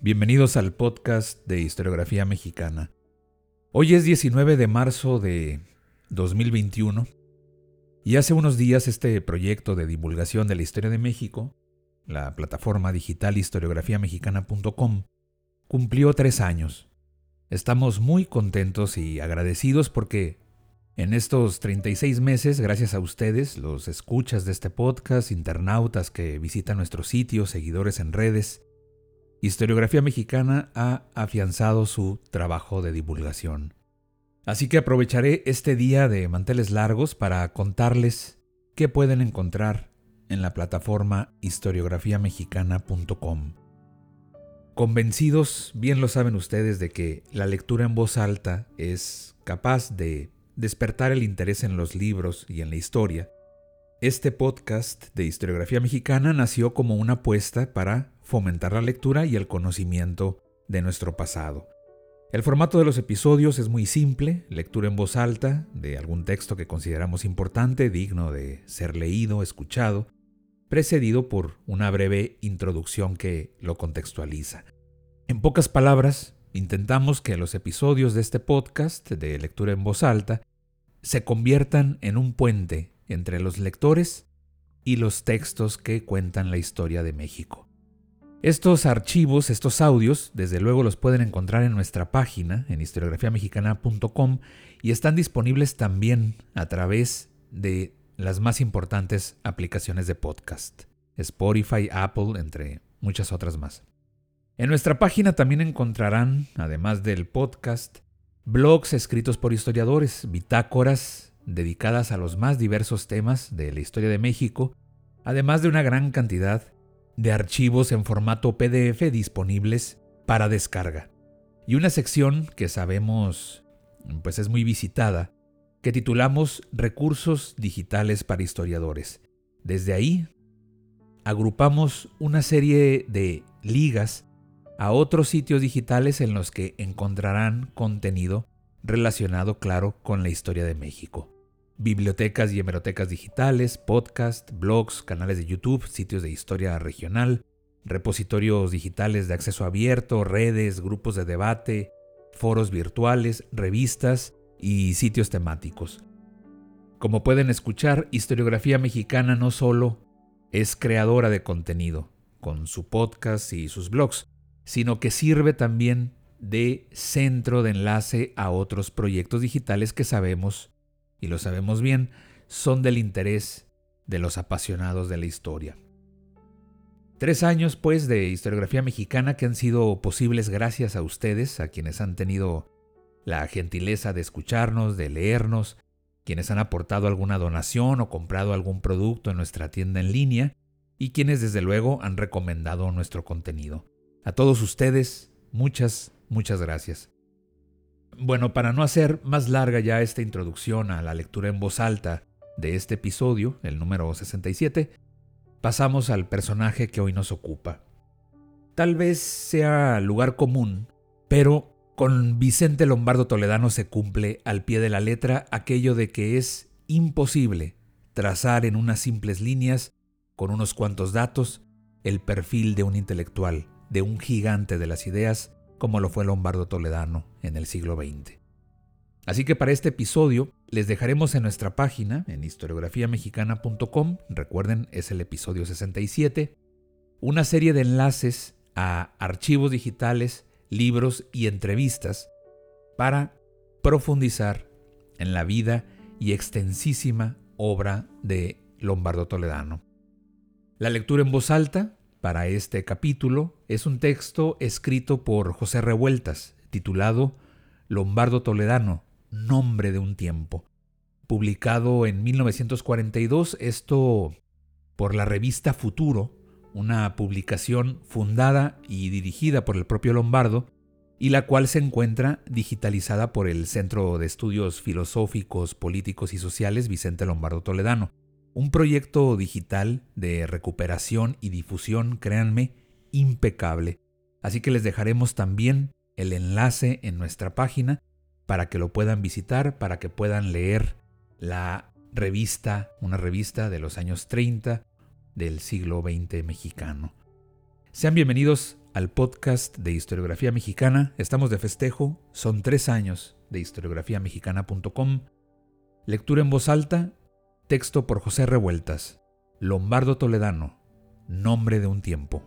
Bienvenidos al podcast de historiografía mexicana. Hoy es 19 de marzo de 2021 y hace unos días este proyecto de divulgación de la historia de México, la plataforma digital historiografiamexicana.com, cumplió tres años. Estamos muy contentos y agradecidos porque en estos 36 meses, gracias a ustedes, los escuchas de este podcast, internautas que visitan nuestro sitio, seguidores en redes, Historiografía Mexicana ha afianzado su trabajo de divulgación. Así que aprovecharé este día de manteles largos para contarles qué pueden encontrar en la plataforma historiografiamexicana.com. Convencidos, bien lo saben ustedes, de que la lectura en voz alta es capaz de despertar el interés en los libros y en la historia, este podcast de historiografía mexicana nació como una apuesta para fomentar la lectura y el conocimiento de nuestro pasado. El formato de los episodios es muy simple, lectura en voz alta de algún texto que consideramos importante, digno de ser leído, escuchado, precedido por una breve introducción que lo contextualiza. En pocas palabras, intentamos que los episodios de este podcast de lectura en voz alta se conviertan en un puente entre los lectores y los textos que cuentan la historia de México. Estos archivos, estos audios, desde luego los pueden encontrar en nuestra página, en historiografiamexicana.com, y están disponibles también a través de las más importantes aplicaciones de podcast, Spotify, Apple, entre muchas otras más. En nuestra página también encontrarán, además del podcast, blogs escritos por historiadores, bitácoras dedicadas a los más diversos temas de la historia de México, además de una gran cantidad de archivos en formato PDF disponibles para descarga. Y una sección que sabemos pues es muy visitada, que titulamos Recursos digitales para historiadores. Desde ahí agrupamos una serie de ligas a otros sitios digitales en los que encontrarán contenido relacionado, claro, con la historia de México bibliotecas y hemerotecas digitales, podcast, blogs, canales de YouTube, sitios de historia regional, repositorios digitales de acceso abierto, redes, grupos de debate, foros virtuales, revistas y sitios temáticos. Como pueden escuchar, Historiografía Mexicana no solo es creadora de contenido, con su podcast y sus blogs, sino que sirve también de centro de enlace a otros proyectos digitales que sabemos y lo sabemos bien, son del interés de los apasionados de la historia. Tres años, pues, de historiografía mexicana que han sido posibles gracias a ustedes, a quienes han tenido la gentileza de escucharnos, de leernos, quienes han aportado alguna donación o comprado algún producto en nuestra tienda en línea y quienes desde luego han recomendado nuestro contenido. A todos ustedes, muchas, muchas gracias. Bueno, para no hacer más larga ya esta introducción a la lectura en voz alta de este episodio, el número 67, pasamos al personaje que hoy nos ocupa. Tal vez sea lugar común, pero con Vicente Lombardo Toledano se cumple al pie de la letra aquello de que es imposible trazar en unas simples líneas, con unos cuantos datos, el perfil de un intelectual, de un gigante de las ideas, como lo fue Lombardo Toledano en el siglo XX. Así que para este episodio les dejaremos en nuestra página, en historiografiamexicana.com, recuerden es el episodio 67, una serie de enlaces a archivos digitales, libros y entrevistas para profundizar en la vida y extensísima obra de Lombardo Toledano. La lectura en voz alta para este capítulo es un texto escrito por José Revueltas, titulado Lombardo Toledano, Nombre de un tiempo, publicado en 1942, esto por la revista Futuro, una publicación fundada y dirigida por el propio Lombardo, y la cual se encuentra digitalizada por el Centro de Estudios Filosóficos, Políticos y Sociales Vicente Lombardo Toledano. Un proyecto digital de recuperación y difusión, créanme, impecable. Así que les dejaremos también el enlace en nuestra página para que lo puedan visitar, para que puedan leer la revista, una revista de los años 30 del siglo XX mexicano. Sean bienvenidos al podcast de historiografía mexicana. Estamos de festejo, son tres años de historiografiamexicana.com. Lectura en voz alta, texto por José Revueltas, Lombardo Toledano, nombre de un tiempo.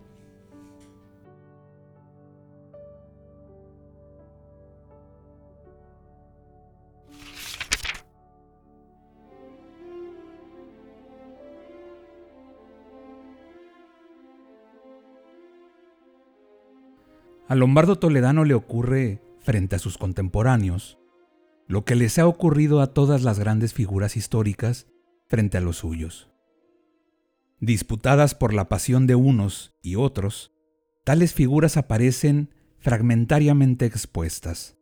A Lombardo Toledano le ocurre, frente a sus contemporáneos, lo que les ha ocurrido a todas las grandes figuras históricas frente a los suyos. Disputadas por la pasión de unos y otros, tales figuras aparecen fragmentariamente expuestas,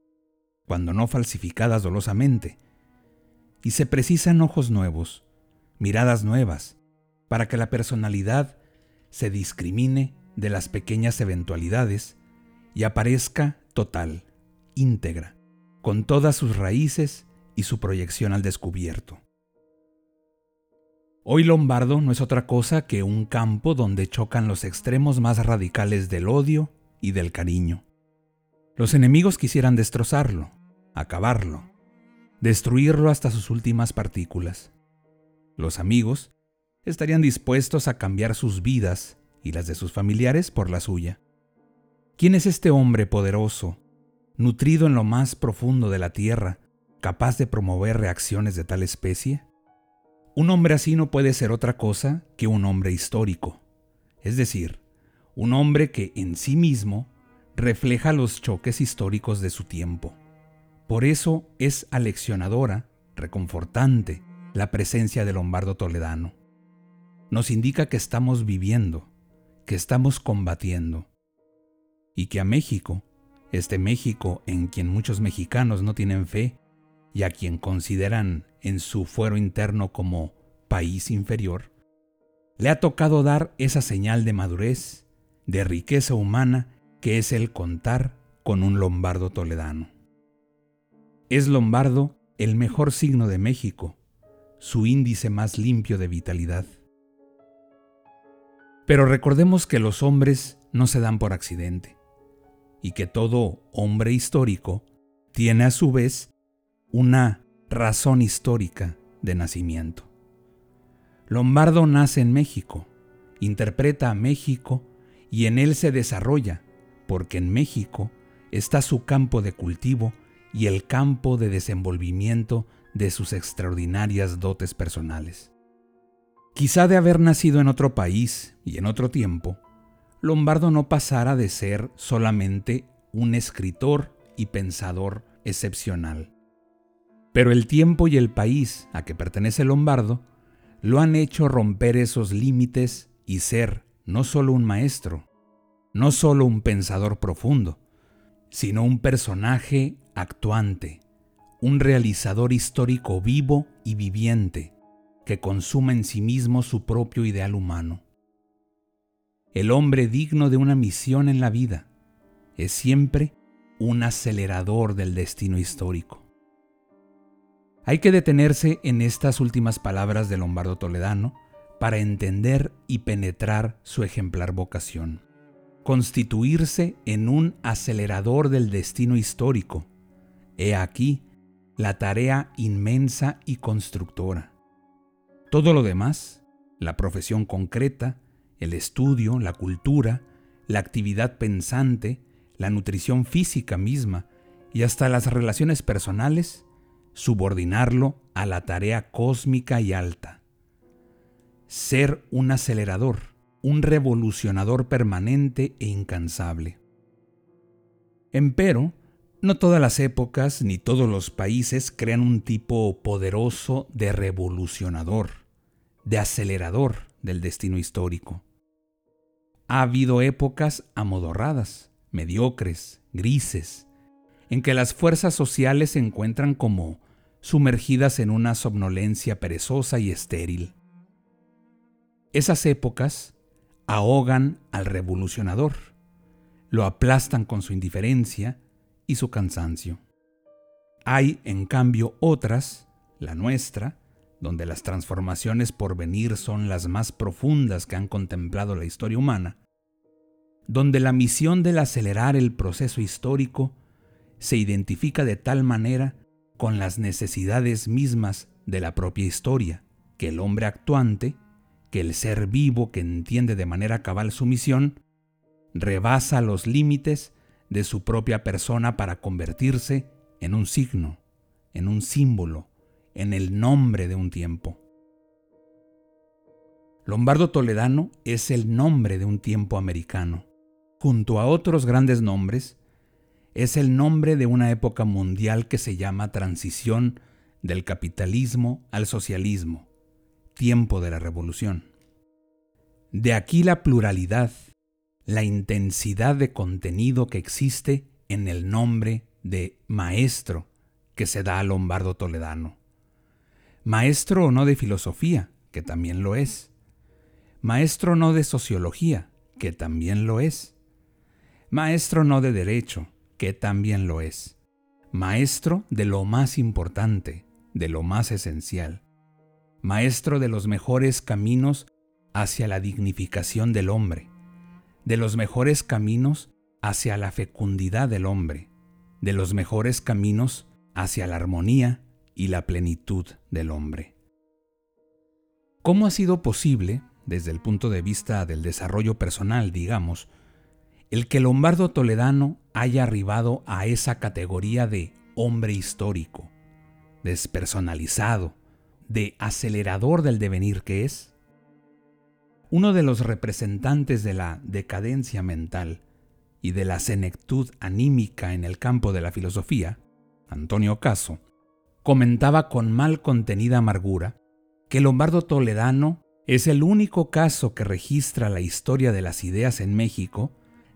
cuando no falsificadas dolosamente, y se precisan ojos nuevos, miradas nuevas, para que la personalidad se discrimine de las pequeñas eventualidades y aparezca total, íntegra, con todas sus raíces y su proyección al descubierto. Hoy Lombardo no es otra cosa que un campo donde chocan los extremos más radicales del odio y del cariño. Los enemigos quisieran destrozarlo, acabarlo, destruirlo hasta sus últimas partículas. Los amigos estarían dispuestos a cambiar sus vidas y las de sus familiares por la suya. ¿Quién es este hombre poderoso, nutrido en lo más profundo de la tierra, capaz de promover reacciones de tal especie? Un hombre así no puede ser otra cosa que un hombre histórico, es decir, un hombre que en sí mismo refleja los choques históricos de su tiempo. Por eso es aleccionadora, reconfortante, la presencia de Lombardo Toledano. Nos indica que estamos viviendo, que estamos combatiendo, y que a México, este México en quien muchos mexicanos no tienen fe y a quien consideran en su fuero interno como país inferior, le ha tocado dar esa señal de madurez, de riqueza humana que es el contar con un lombardo toledano. Es lombardo el mejor signo de México, su índice más limpio de vitalidad. Pero recordemos que los hombres no se dan por accidente y que todo hombre histórico tiene a su vez una razón histórica de nacimiento. Lombardo nace en México, interpreta a México y en él se desarrolla, porque en México está su campo de cultivo y el campo de desenvolvimiento de sus extraordinarias dotes personales. Quizá de haber nacido en otro país y en otro tiempo, Lombardo no pasara de ser solamente un escritor y pensador excepcional. Pero el tiempo y el país a que pertenece Lombardo lo han hecho romper esos límites y ser no solo un maestro, no solo un pensador profundo, sino un personaje actuante, un realizador histórico vivo y viviente, que consuma en sí mismo su propio ideal humano. El hombre digno de una misión en la vida es siempre un acelerador del destino histórico. Hay que detenerse en estas últimas palabras de Lombardo Toledano para entender y penetrar su ejemplar vocación. Constituirse en un acelerador del destino histórico. He aquí la tarea inmensa y constructora. Todo lo demás, la profesión concreta, el estudio, la cultura, la actividad pensante, la nutrición física misma y hasta las relaciones personales, subordinarlo a la tarea cósmica y alta. Ser un acelerador, un revolucionador permanente e incansable. Empero, No todas las épocas ni todos los países crean un tipo poderoso de revolucionador, de acelerador del destino histórico. Ha habido épocas amodorradas, mediocres, grises, en que las fuerzas sociales se encuentran como sumergidas en una somnolencia perezosa y estéril. Esas épocas ahogan al revolucionador, lo aplastan con su indiferencia y su cansancio. Hay, en cambio, otras, la nuestra, donde las transformaciones por venir son las más profundas que han contemplado la historia humana, donde la misión del acelerar el proceso histórico se identifica de tal manera con las necesidades mismas de la propia historia, que el hombre actuante, que el ser vivo que entiende de manera cabal su misión, rebasa los límites de su propia persona para convertirse en un signo, en un símbolo, en el nombre de un tiempo. Lombardo Toledano es el nombre de un tiempo americano. Junto a otros grandes nombres, es el nombre de una época mundial que se llama transición del capitalismo al socialismo, tiempo de la revolución. De aquí la pluralidad, la intensidad de contenido que existe en el nombre de maestro que se da a Lombardo Toledano. Maestro no de filosofía, que también lo es. Maestro no de sociología, que también lo es. Maestro no de derecho, que también lo es. Maestro de lo más importante, de lo más esencial. Maestro de los mejores caminos hacia la dignificación del hombre, de los mejores caminos hacia la fecundidad del hombre, de los mejores caminos hacia la armonía y la plenitud del hombre. ¿Cómo ha sido posible, desde el punto de vista del desarrollo personal, digamos, el que Lombardo Toledano haya arribado a esa categoría de hombre histórico, despersonalizado, de acelerador del devenir que es? Uno de los representantes de la decadencia mental y de la senectud anímica en el campo de la filosofía, Antonio Caso, comentaba con mal contenida amargura que Lombardo Toledano es el único caso que registra la historia de las ideas en México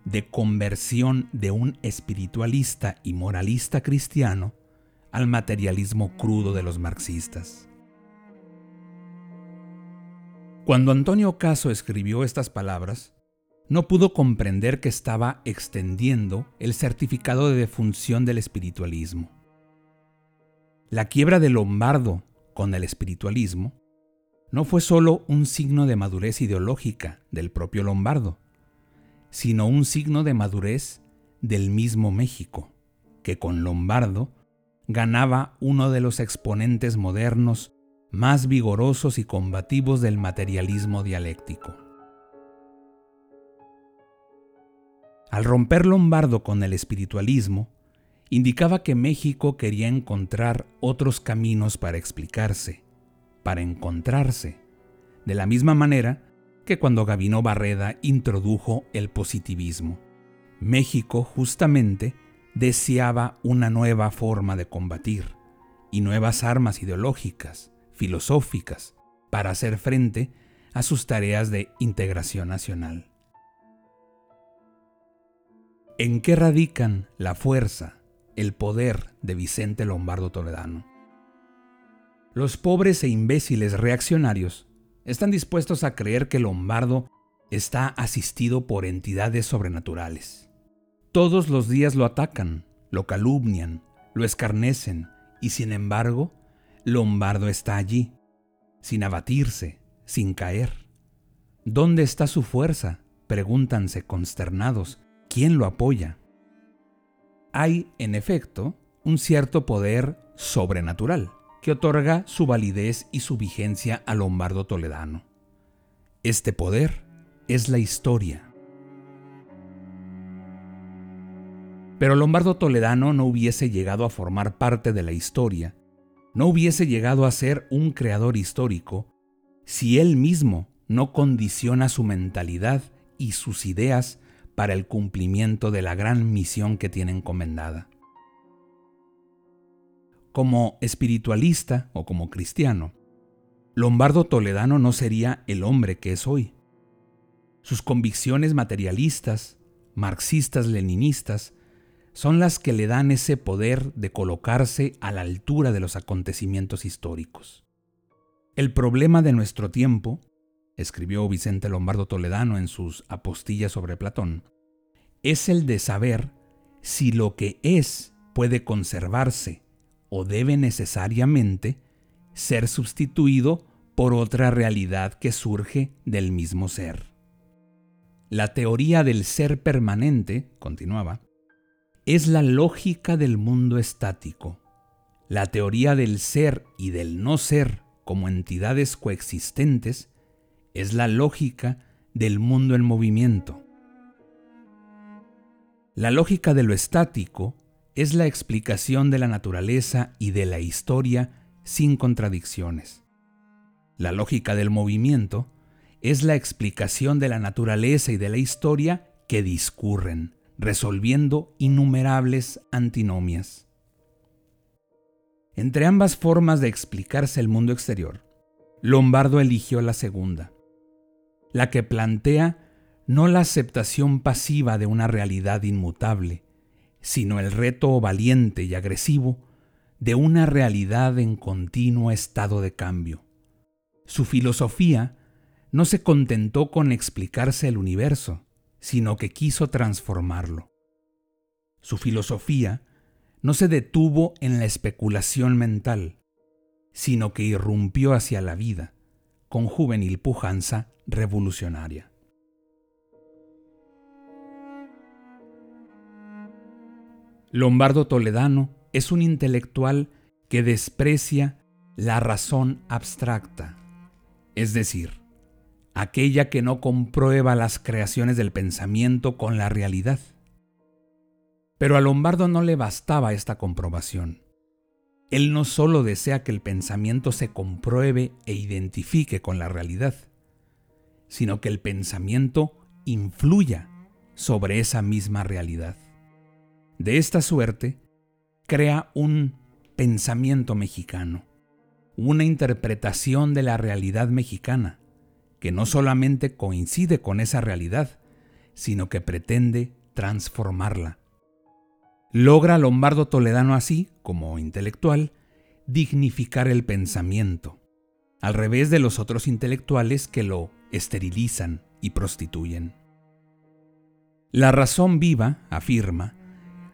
de conversión de un espiritualista y moralista cristiano al materialismo crudo de los marxistas. Cuando Antonio Caso escribió estas palabras, no pudo comprender que estaba extendiendo el certificado de defunción del espiritualismo. La quiebra de Lombardo con el espiritualismo no fue solo un signo de madurez ideológica del propio Lombardo, sino un signo de madurez del mismo México, que con Lombardo ganaba uno de los exponentes modernos más vigorosos y combativos del materialismo dialéctico. Al romper Lombardo con el espiritualismo, indicaba que México quería encontrar otros caminos para explicarse, para encontrarse, de la misma manera que cuando Gavino Barreda introdujo el positivismo. México justamente deseaba una nueva forma de combatir y nuevas armas ideológicas, filosóficas, para hacer frente a sus tareas de integración nacional. ¿En qué radican la fuerza, el poder de Vicente Lombardo Toledano? Los pobres e imbéciles reaccionarios están dispuestos a creer que Lombardo está asistido por entidades sobrenaturales. Todos los días lo atacan, lo calumnian, lo escarnecen, y sin embargo, Lombardo está allí, sin abatirse, sin caer. ¿Dónde está su fuerza? Pregúntanse consternados. ¿Quién lo apoya? Hay, en efecto, un cierto poder sobrenatural que otorga su validez y su vigencia a Lombardo Toledano. Este poder es la historia. Pero Lombardo Toledano no hubiese llegado a formar parte de la historia, no hubiese llegado a ser un creador histórico, si él mismo no condiciona su mentalidad y sus ideas para el cumplimiento de la gran misión que tiene encomendada. Como espiritualista o como cristiano, Lombardo Toledano no sería el hombre que es hoy. Sus convicciones materialistas, marxistas-leninistas, son las que le dan ese poder de colocarse a la altura de los acontecimientos históricos. El problema de nuestro tiempo, escribió Vicente Lombardo Toledano en sus apostillas sobre Platón, es el de saber si lo que es puede conservarse o debe necesariamente ser sustituido por otra realidad que surge del mismo ser. La teoría del ser permanente, continuaba, es la lógica del mundo estático. La teoría del ser y del no ser como entidades coexistentes es la lógica del mundo en movimiento. La lógica de lo estático es la explicación de la naturaleza y de la historia sin contradicciones. La lógica del movimiento es la explicación de la naturaleza y de la historia que discurren, resolviendo innumerables antinomias. Entre ambas formas de explicarse el mundo exterior, Lombardo eligió la segunda, la que plantea no la aceptación pasiva de una realidad inmutable, sino el reto valiente y agresivo de una realidad en continuo estado de cambio. Su filosofía no se contentó con explicarse el universo, sino que quiso transformarlo. Su filosofía no se detuvo en la especulación mental, sino que irrumpió hacia la vida, con juvenil pujanza revolucionaria. Lombardo Toledano es un intelectual que desprecia la razón abstracta, es decir, aquella que no comprueba las creaciones del pensamiento con la realidad. Pero a Lombardo no le bastaba esta comprobación. Él no solo desea que el pensamiento se compruebe e identifique con la realidad, sino que el pensamiento influya sobre esa misma realidad. De esta suerte, crea un pensamiento mexicano, una interpretación de la realidad mexicana, que no solamente coincide con esa realidad, sino que pretende transformarla. Logra Lombardo Toledano así, como intelectual, dignificar el pensamiento, al revés de los otros intelectuales que lo esterilizan y prostituyen. La razón viva, afirma,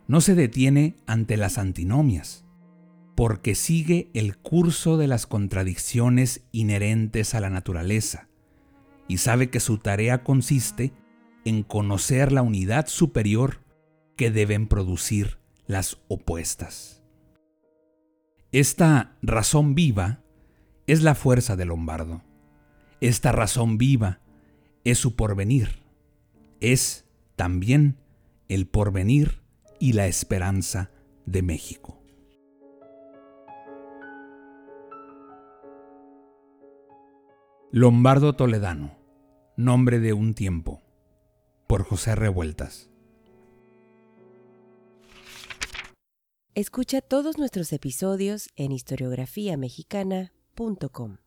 no se detiene ante las antinomias, porque sigue el curso de las contradicciones inherentes a la naturaleza, y sabe que su tarea consiste en conocer la unidad superior que deben producir las opuestas. Esta razón viva es la fuerza de Lombardo. Esta razón viva es su porvenir. Es también el porvenir y la esperanza de México. Lombardo Toledano Nombre de un tiempo, por José Revueltas. Escucha todos nuestros episodios en historiografiamexicana.com.